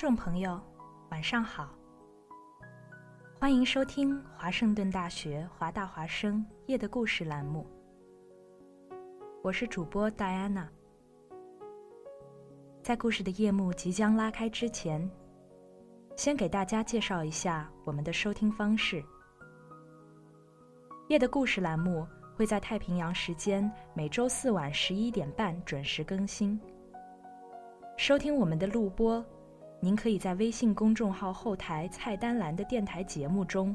众朋友，晚上好！欢迎收听华盛顿大学华大华生夜的故事栏目，我是主播戴安娜。在故事的夜幕即将拉开之前，先给大家介绍一下我们的收听方式。夜的故事栏目会在太平洋时间每周四晚十一点半准时更新。收听我们的录播。您可以在微信公众号后台菜单栏的电台节目中，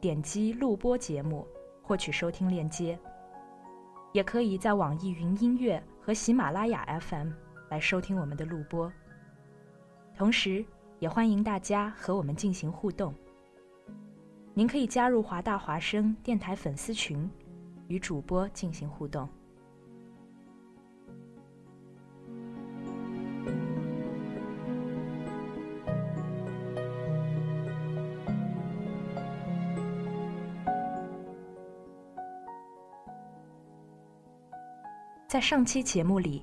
点击录播节目获取收听链接。也可以在网易云音乐和喜马拉雅 FM 来收听我们的录播。同时，也欢迎大家和我们进行互动。您可以加入华大华声电台粉丝群，与主播进行互动。在上期节目里，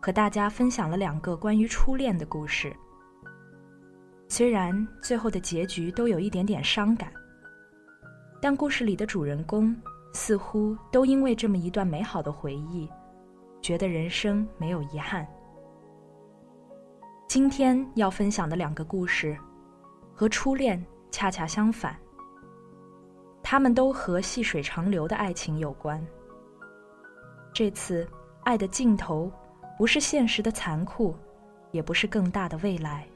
和大家分享了两个关于初恋的故事。虽然最后的结局都有一点点伤感，但故事里的主人公似乎都因为这么一段美好的回忆，觉得人生没有遗憾。今天要分享的两个故事，和初恋恰恰相反，他们都和细水长流的爱情有关。这次，爱的尽头，不是现实的残酷，也不是更大的未来，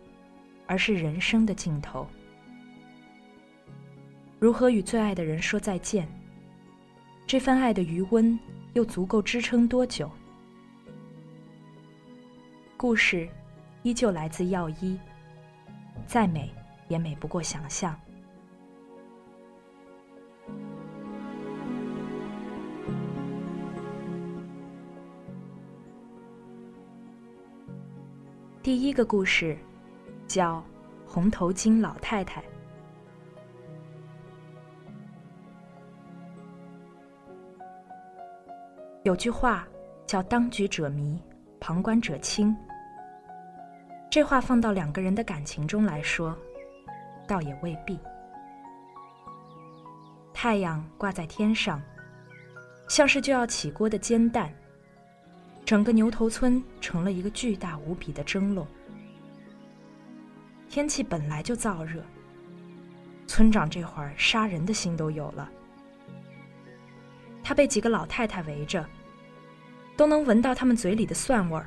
而是人生的尽头。如何与最爱的人说再见？这份爱的余温又足够支撑多久？故事，依旧来自药医。再美，也美不过想象。第一个故事，叫《红头巾老太太》。有句话叫“当局者迷，旁观者清”。这话放到两个人的感情中来说，倒也未必。太阳挂在天上，像是就要起锅的煎蛋。整个牛头村成了一个巨大无比的蒸笼。天气本来就燥热，村长这会儿杀人的心都有了。他被几个老太太围着，都能闻到他们嘴里的蒜味儿。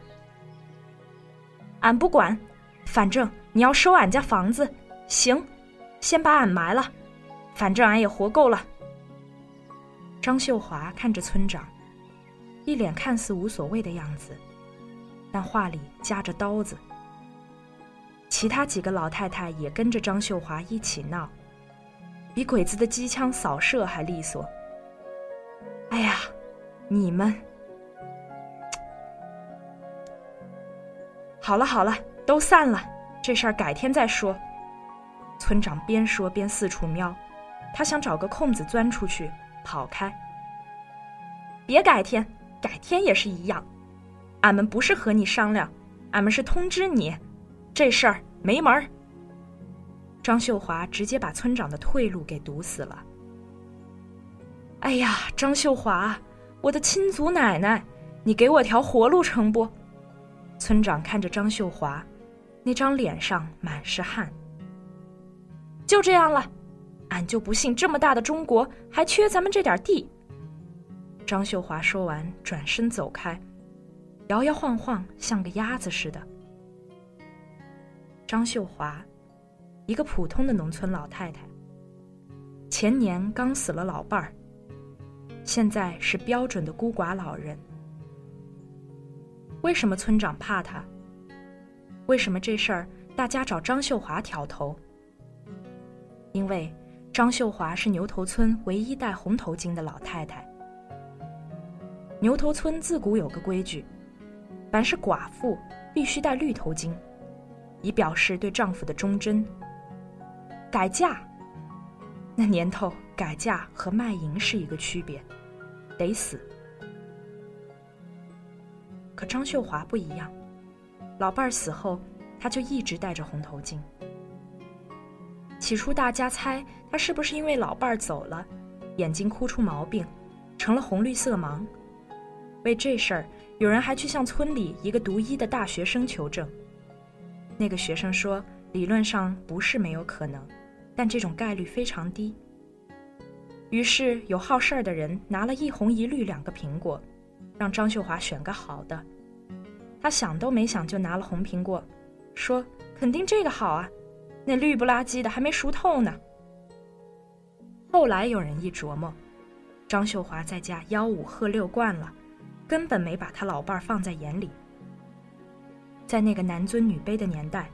俺不管，反正你要收俺家房子，行，先把俺埋了，反正俺也活够了。张秀华看着村长。一脸看似无所谓的样子，但话里夹着刀子。其他几个老太太也跟着张秀华一起闹，比鬼子的机枪扫射还利索。哎呀，你们！好了好了，都散了，这事儿改天再说。村长边说边四处瞄，他想找个空子钻出去跑开。别改天，改天也是一样。俺们不是和你商量，俺们是通知你，这事儿没门儿。张秀华直接把村长的退路给堵死了。哎呀，张秀华，我的亲祖奶奶，你给我条活路成不？村长看着张秀华，那张脸上满是汗。就这样了，俺就不信这么大的中国还缺咱们这点地。张秀华说完，转身走开，摇摇晃晃，像个鸭子似的。张秀华，一个普通的农村老太太，前年刚死了老伴儿，现在是标准的孤寡老人。为什么村长怕她？为什么这事儿大家找张秀华挑头？因为张秀华是牛头村唯一戴红头巾的老太太。牛头村自古有个规矩，凡是寡妇必须戴绿头巾，以表示对丈夫的忠贞。改嫁，那年头改嫁和卖淫是一个区别，得死。可张秀华不一样，老伴儿死后，她就一直戴着红头巾。起初大家猜她是不是因为老伴儿走了，眼睛哭出毛病，成了红绿色盲。为这事儿，有人还去向村里一个读医的大学生求证。那个学生说，理论上不是没有可能，但这种概率非常低。于是有好事儿的人拿了一红一绿两个苹果，让张秀华选个好的。他想都没想就拿了红苹果，说肯定这个好啊，那绿不拉几的还没熟透呢。后来有人一琢磨，张秀华在家吆五喝六惯了。根本没把他老伴儿放在眼里。在那个男尊女卑的年代，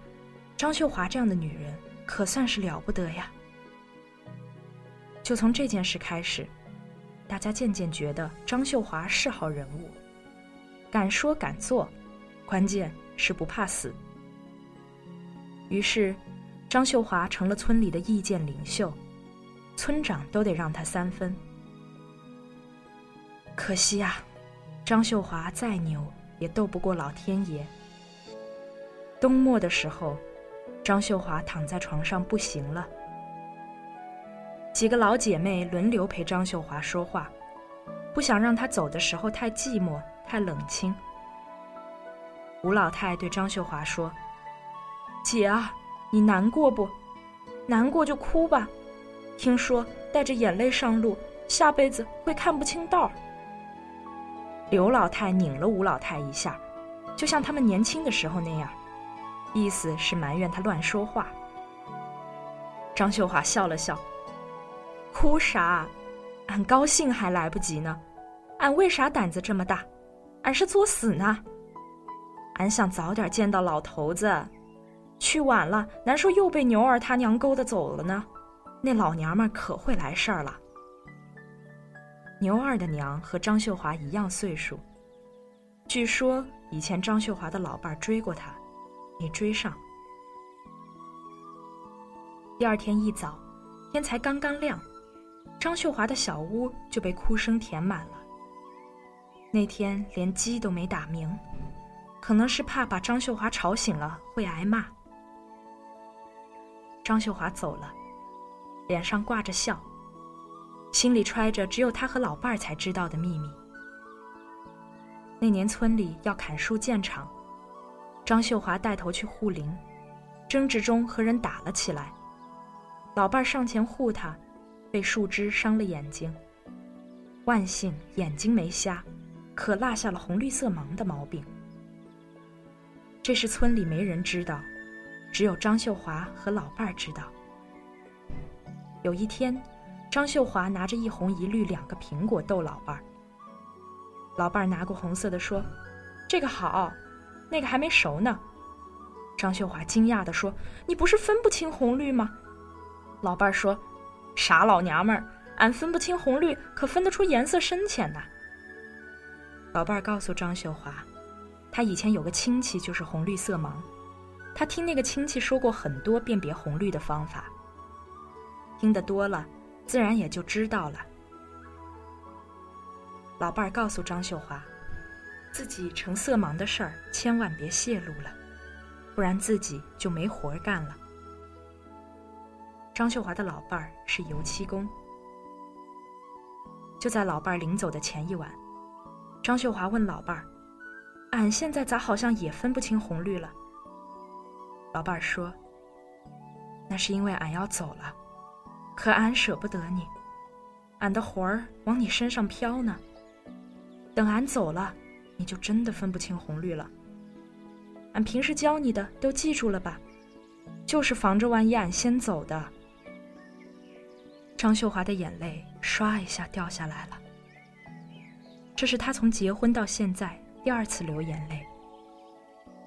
张秀华这样的女人可算是了不得呀。就从这件事开始，大家渐渐觉得张秀华是好人物，敢说敢做，关键是不怕死。于是，张秀华成了村里的意见领袖，村长都得让她三分。可惜呀。张秀华再牛，也斗不过老天爷。冬末的时候，张秀华躺在床上不行了。几个老姐妹轮流陪张秀华说话，不想让她走的时候太寂寞、太冷清。吴老太对张秀华说：“姐啊，你难过不？难过就哭吧。听说带着眼泪上路，下辈子会看不清道。”刘老太拧了吴老太一下，就像他们年轻的时候那样，意思是埋怨他乱说话。张秀华笑了笑：“哭啥？俺高兴还来不及呢。俺为啥胆子这么大？俺是作死呢。俺想早点见到老头子，去晚了，难说又被牛儿他娘勾搭走了呢。那老娘们可会来事儿了。”牛二的娘和张秀华一样岁数，据说以前张秀华的老伴追过她，没追上。第二天一早，天才刚刚亮，张秀华的小屋就被哭声填满了。那天连鸡都没打鸣，可能是怕把张秀华吵醒了会挨骂。张秀华走了，脸上挂着笑。心里揣着只有他和老伴儿才知道的秘密。那年村里要砍树建厂，张秀华带头去护林，争执中和人打了起来。老伴儿上前护他，被树枝伤了眼睛。万幸眼睛没瞎，可落下了红绿色盲的毛病。这是村里没人知道，只有张秀华和老伴儿知道。有一天。张秀华拿着一红一绿两个苹果逗老伴儿。老伴儿拿过红色的说：“这个好，那个还没熟呢。”张秀华惊讶地说：“你不是分不清红绿吗？”老伴儿说：“傻老娘们儿，俺分不清红绿，可分得出颜色深浅呐。”老伴儿告诉张秀华，他以前有个亲戚就是红绿色盲，他听那个亲戚说过很多辨别红绿的方法，听得多了，自然也就知道了。老伴儿告诉张秀华，自己成色盲的事儿千万别泄露了，不然自己就没活儿干了。张秀华的老伴儿是油漆工，就在老伴儿临走的前一晚，张秀华问老伴儿：“俺现在咋好像也分不清红绿了？”老伴儿说：“那是因为俺要走了，可俺舍不得你，俺的魂儿往你身上飘呢。等俺走了，你就真的分不清红绿了。俺平时教你的都记住了吧？就是防着万一俺先走的。”张秀华的眼泪唰一下掉下来了。这是她从结婚到现在第二次流眼泪。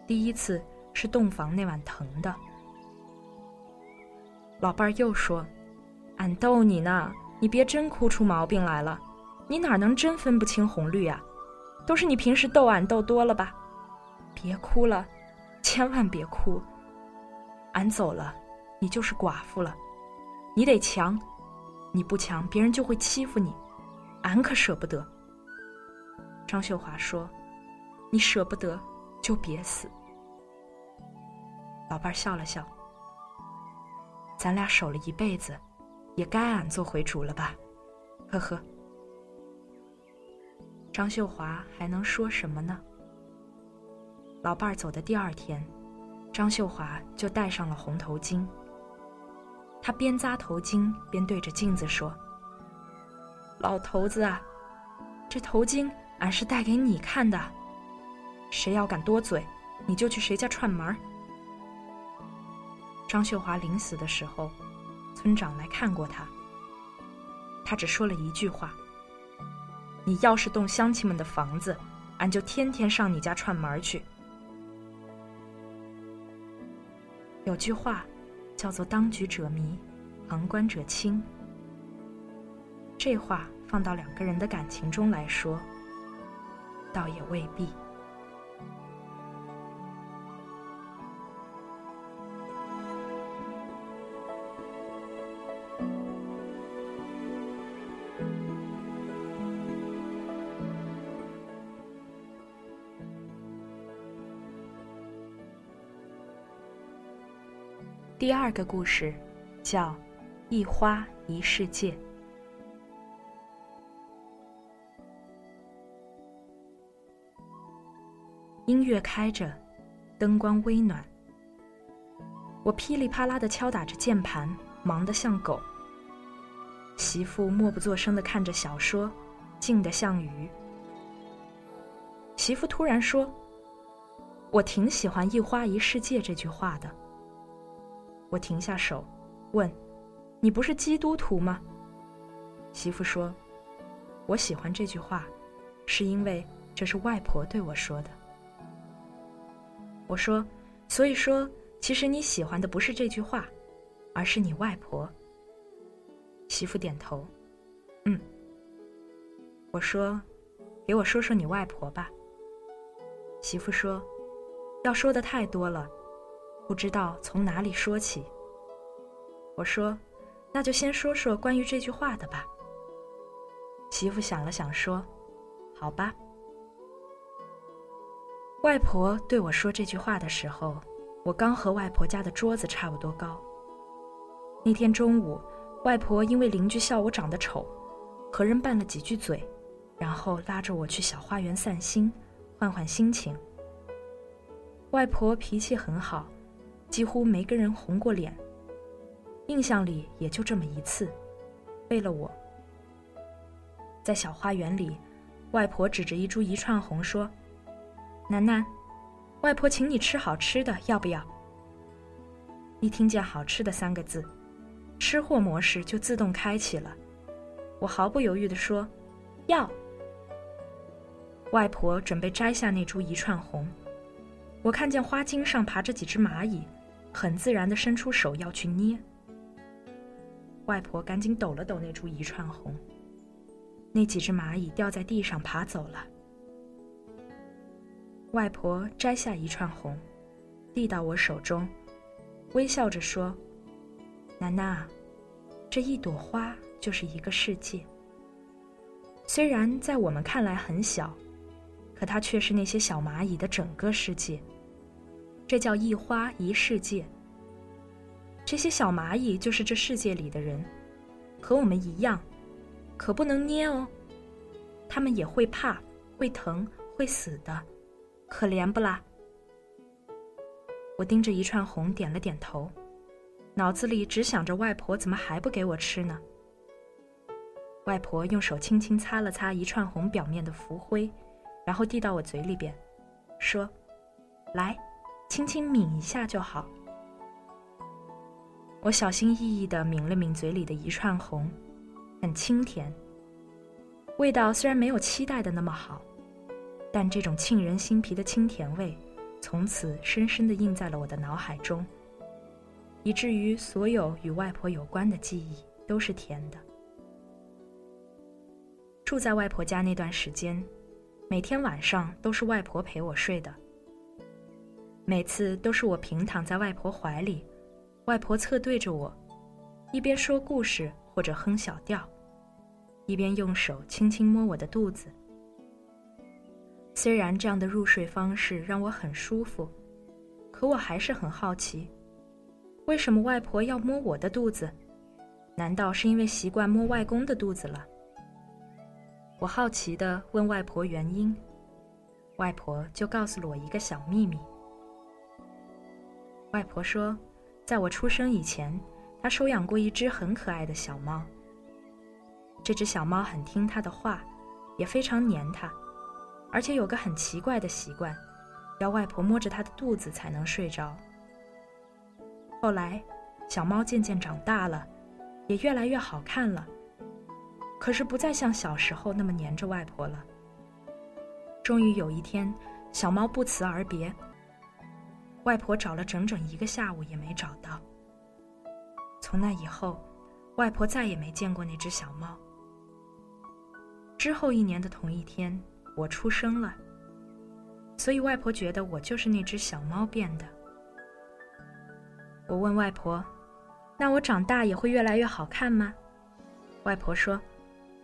第一次是洞房那晚疼的。老伴儿又说：“俺逗你呢，你别真哭出毛病来了。你哪能真分不清红绿啊？都是你平时逗俺逗多了吧？别哭了，千万别哭。俺走了，你就是寡妇了，你得强。”你不强，别人就会欺负你，俺可舍不得。张秀华说：“你舍不得，就别死。”老伴笑了笑：“咱俩守了一辈子，也该俺做回主了吧？”呵呵。张秀华还能说什么呢？老伴儿走的第二天，张秀华就戴上了红头巾。他边扎头巾边对着镜子说：“老头子啊，这头巾俺是戴给你看的，谁要敢多嘴，你就去谁家串门。”张秀华临死的时候，村长来看过他，他只说了一句话：“你要是动乡亲们的房子，俺就天天上你家串门去。”有句话。叫做“当局者迷，旁观者清”。这话放到两个人的感情中来说，倒也未必。二个故事，叫《一花一世界》。音乐开着，灯光微暖。我噼里啪啦的敲打着键盘，忙得像狗。媳妇默不作声的看着小说，静得像鱼。媳妇突然说：“我挺喜欢‘一花一世界’这句话的。”我停下手，问：“你不是基督徒吗？”媳妇说：“我喜欢这句话，是因为这是外婆对我说的。”我说：“所以说，其实你喜欢的不是这句话，而是你外婆。”媳妇点头：“嗯。”我说：“给我说说你外婆吧。”媳妇说：“要说的太多了。”不知道从哪里说起。我说：“那就先说说关于这句话的吧。”媳妇想了想说：“好吧。”外婆对我说这句话的时候，我刚和外婆家的桌子差不多高。那天中午，外婆因为邻居笑我长得丑，和人拌了几句嘴，然后拉着我去小花园散心，换换心情。外婆脾气很好。几乎没跟人红过脸，印象里也就这么一次，为了我。在小花园里，外婆指着一株一串红说：“楠楠，外婆请你吃好吃的，要不要？”一听见“好吃的”三个字，吃货模式就自动开启了。我毫不犹豫地说：“要。”外婆准备摘下那株一串红，我看见花茎上爬着几只蚂蚁。很自然的伸出手要去捏，外婆赶紧抖了抖那株一串红，那几只蚂蚁掉在地上爬走了。外婆摘下一串红，递到我手中，微笑着说：“楠楠，这一朵花就是一个世界。虽然在我们看来很小，可它却是那些小蚂蚁的整个世界。这叫一花一世界。这些小蚂蚁就是这世界里的人，和我们一样，可不能捏哦。它们也会怕，会疼，会死的，可怜不啦？”我盯着一串红，点了点头，脑子里只想着外婆怎么还不给我吃呢？外婆用手轻轻擦了擦一串红表面的浮灰，然后递到我嘴里边，说：“来，轻轻抿一下就好。”我小心翼翼地抿了抿嘴里的一串红，很清甜。味道虽然没有期待的那么好，但这种沁人心脾的清甜味。从此深深地印在了我的脑海中，以至于所有与外婆有关的记忆都是甜的。住在外婆家那段时间，每天晚上都是外婆陪我睡的。每次都是我平躺在外婆怀里，外婆侧对着我，一边说故事或者哼小调，一边用手轻轻摸我的肚子。虽然这样的入睡方式让我很舒服，可我还是很好奇，为什么外婆要摸我的肚子？难道是因为习惯摸外公的肚子了？我好奇地问外婆原因，外婆就告诉了我一个小秘密。外婆说，在我出生以前，她收养过一只很可爱的小猫。这只小猫很听她的话，也非常黏她。而且有个很奇怪的习惯，要外婆摸着它的肚子才能睡着。后来，小猫渐渐长大了，也越来越好看了，可是不再像小时候那么黏着外婆了。终于有一天，小猫不辞而别，外婆找了整整一个下午也没找到。从那以后，外婆再也没见过那只小猫。之后一年的同一天。我出生了，所以外婆觉得我就是那只小猫变的。我问外婆：“那我长大也会越来越好看吗？”外婆说：“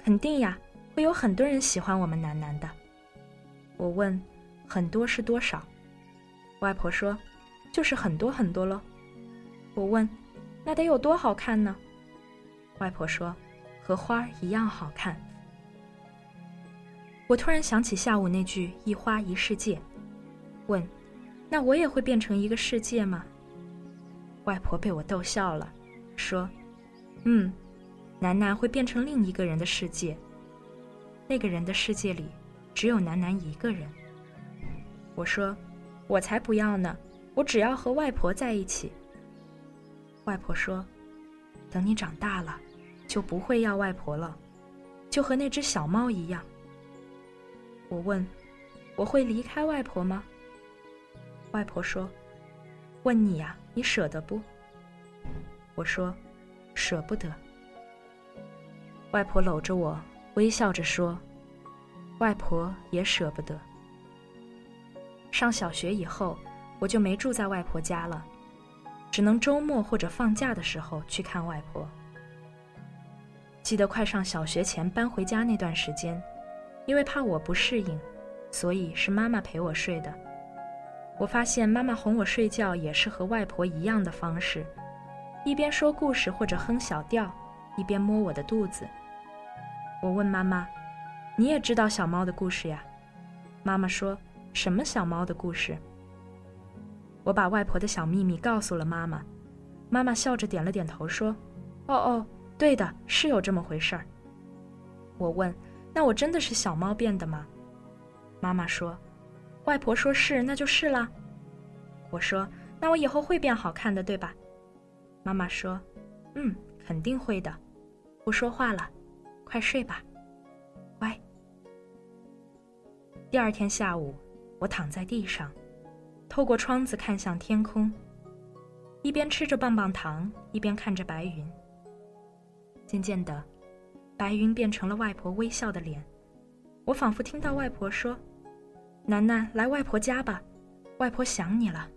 肯定呀，会有很多人喜欢我们楠楠的。”我问：“很多是多少？”外婆说：“就是很多很多喽。”我问：“那得有多好看呢？”外婆说：“和花一样好看。”我突然想起下午那句“一花一世界”，问：“那我也会变成一个世界吗？”外婆被我逗笑了，说：“嗯，楠楠会变成另一个人的世界。那个人的世界里，只有楠楠一个人。”我说：“我才不要呢，我只要和外婆在一起。”外婆说：“等你长大了，就不会要外婆了，就和那只小猫一样。”我问：“我会离开外婆吗？”外婆说：“问你呀，你舍得不？”我说：“舍不得。”外婆搂着我，微笑着说：“外婆也舍不得。”上小学以后，我就没住在外婆家了，只能周末或者放假的时候去看外婆。记得快上小学前搬回家那段时间。因为怕我不适应，所以是妈妈陪我睡的。我发现妈妈哄我睡觉也是和外婆一样的方式，一边说故事或者哼小调，一边摸我的肚子。我问妈妈：“你也知道小猫的故事呀？”妈妈说：“什么小猫的故事？”我把外婆的小秘密告诉了妈妈，妈妈笑着点了点头说：“哦哦，对的，是有这么回事儿。”我问。那我真的是小猫变的吗？妈妈说：“外婆说是，那就是了。”我说：“那我以后会变好看的，对吧？”妈妈说：“嗯，肯定会的。”不说话了，快睡吧，乖。第二天下午，我躺在地上，透过窗子看向天空，一边吃着棒棒糖，一边看着白云。渐渐的。白云变成了外婆微笑的脸，我仿佛听到外婆说：“楠楠，来外婆家吧，外婆想你了。”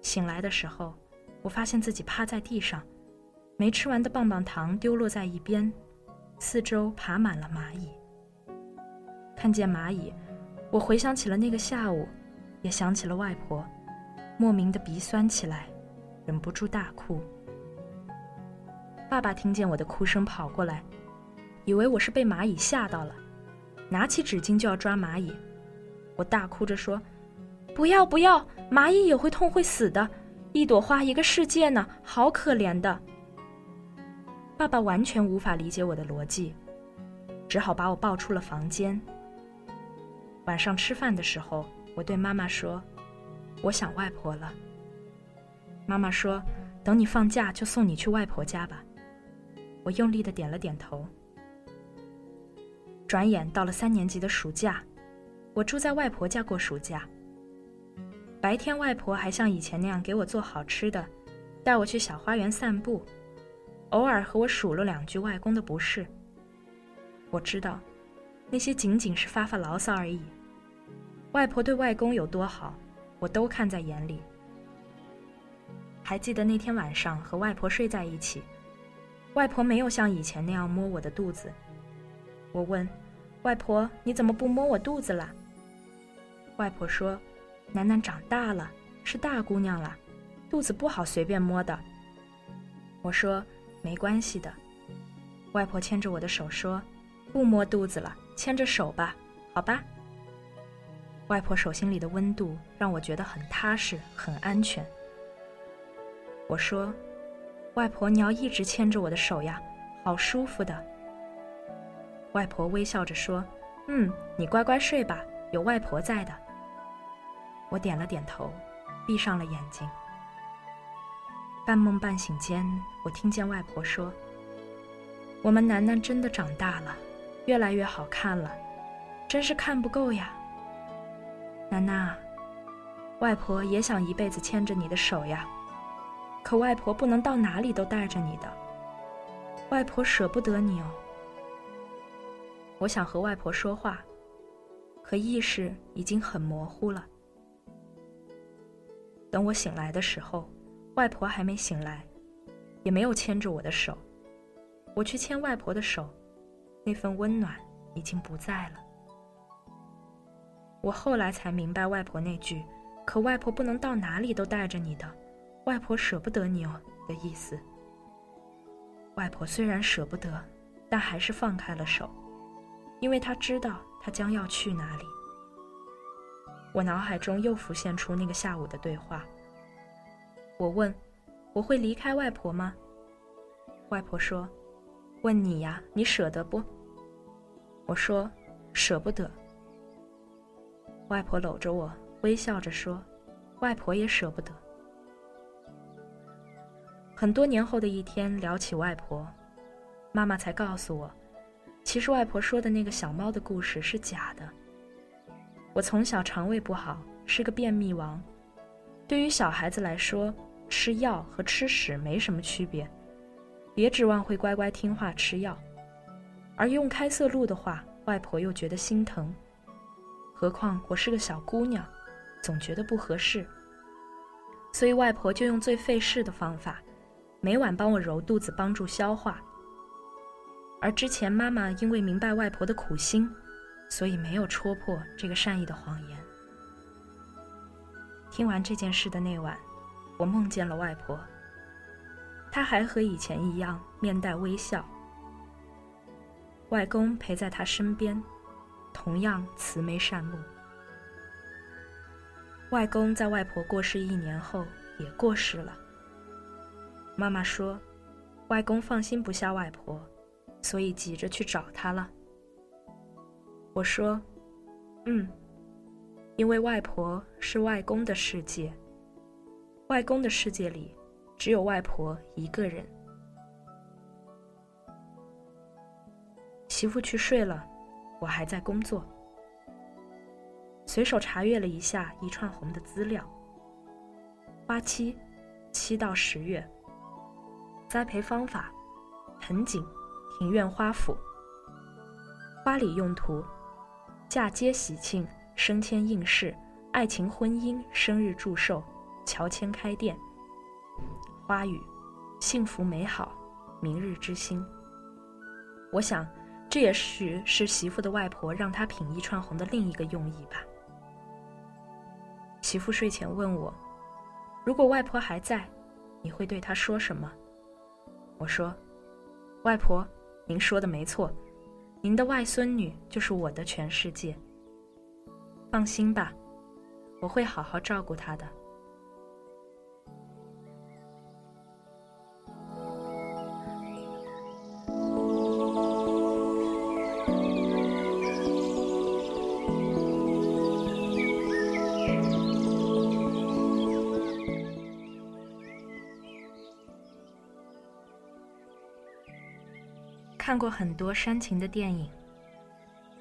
醒来的时候，我发现自己趴在地上，没吃完的棒棒糖丢落在一边，四周爬满了蚂蚁。看见蚂蚁，我回想起了那个下午，也想起了外婆，莫名的鼻酸起来，忍不住大哭。爸爸听见我的哭声跑过来，以为我是被蚂蚁吓到了，拿起纸巾就要抓蚂蚁。我大哭着说：“不要不要，蚂蚁也会痛会死的，一朵花一个世界呢，好可怜的。”爸爸完全无法理解我的逻辑，只好把我抱出了房间。晚上吃饭的时候，我对妈妈说：“我想外婆了。”妈妈说：“等你放假就送你去外婆家吧。”我用力的点了点头。转眼到了三年级的暑假，我住在外婆家过暑假。白天，外婆还像以前那样给我做好吃的，带我去小花园散步，偶尔和我数落两句外公的不是。我知道，那些仅仅是发发牢骚而已。外婆对外公有多好，我都看在眼里。还记得那天晚上和外婆睡在一起，外婆没有像以前那样摸我的肚子。我问：“外婆，你怎么不摸我肚子了？”外婆说：“楠楠长大了，是大姑娘了，肚子不好随便摸的。”我说：“没关系的。”外婆牵着我的手说：“不摸肚子了，牵着手吧，好吧。”外婆手心里的温度让我觉得很踏实、很安全。我说：“外婆，你要一直牵着我的手呀，好舒服的。”外婆微笑着说：“嗯，你乖乖睡吧，有外婆在的。”我点了点头，闭上了眼睛。半梦半醒间，我听见外婆说：“我们楠楠真的长大了，越来越好看了，真是看不够呀。”楠楠，外婆也想一辈子牵着你的手呀，可外婆不能到哪里都带着你的。外婆舍不得你哦。我想和外婆说话，可意识已经很模糊了。等我醒来的时候，外婆还没醒来，也没有牵着我的手。我去牵外婆的手，那份温暖已经不在了。我后来才明白外婆那句“可外婆不能到哪里都带着你的，外婆舍不得你哦”的意思。外婆虽然舍不得，但还是放开了手，因为她知道她将要去哪里。我脑海中又浮现出那个下午的对话。我问：“我会离开外婆吗？”外婆说：“问你呀，你舍得不？”我说：“舍不得。”外婆搂着我，微笑着说：“外婆也舍不得。”很多年后的一天，聊起外婆，妈妈才告诉我，其实外婆说的那个小猫的故事是假的。我从小肠胃不好，是个便秘王。对于小孩子来说，吃药和吃屎没什么区别，别指望会乖乖听话吃药。而用开塞露的话，外婆又觉得心疼。何况我是个小姑娘，总觉得不合适，所以外婆就用最费事的方法，每晚帮我揉肚子，帮助消化。而之前妈妈因为明白外婆的苦心，所以没有戳破这个善意的谎言。听完这件事的那晚，我梦见了外婆，她还和以前一样面带微笑，外公陪在她身边。同样慈眉善目。外公在外婆过世一年后也过世了。妈妈说，外公放心不下外婆，所以急着去找她了。我说，嗯，因为外婆是外公的世界，外公的世界里只有外婆一个人。媳妇去睡了。我还在工作，随手查阅了一下一串红的资料。花期七到十月，栽培方法盆景、庭院花圃。花礼用途：嫁接喜庆、升迁应试、爱情婚姻、生日祝寿、乔迁开店，花语，幸福美好，明日之星。我想，这也许是媳妇的外婆让她品一串红的另一个用意吧。媳妇睡前问我：“如果外婆还在，你会对她说什么？”我说：“外婆，您说的没错，您的外孙女就是我的全世界。放心吧，我会好好照顾她的。”过很多煽情的电影，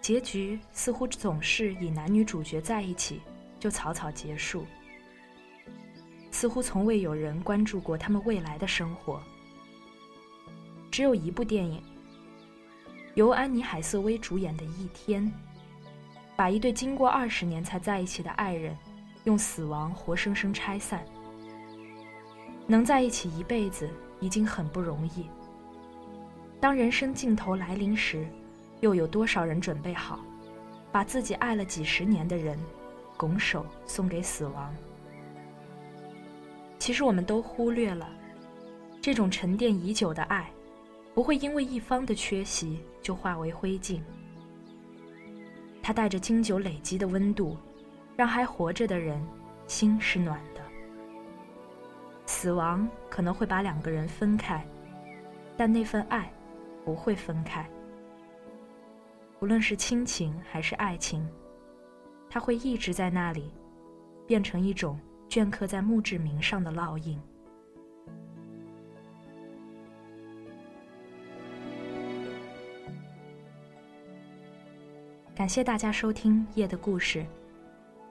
结局似乎总是以男女主角在一起就草草结束，似乎从未有人关注过他们未来的生活。只有一部电影，由安妮海瑟薇主演的《一天》，把一对经过二十年才在一起的爱人，用死亡活生生拆散。能在一起一辈子，已经很不容易。当人生尽头来临时，又有多少人准备好，把自己爱了几十年的人，拱手送给死亡？其实我们都忽略了，这种沉淀已久的爱，不会因为一方的缺席就化为灰烬。它带着经久累积的温度，让还活着的人心是暖的。死亡可能会把两个人分开，但那份爱。不会分开，无论是亲情还是爱情，它会一直在那里，变成一种镌刻在墓志铭上的烙印。感谢大家收听《夜的故事》，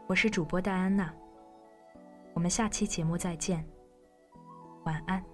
我是主播戴安娜，我们下期节目再见，晚安。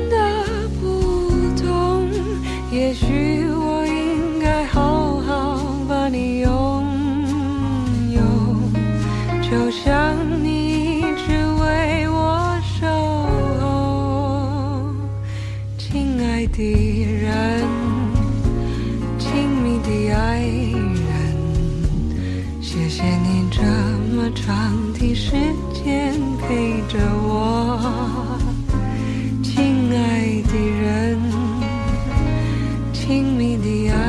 就像你一直为我守候，亲爱的人。亲密的爱人，谢谢你这么长的时间陪着我，亲爱的人，亲密的爱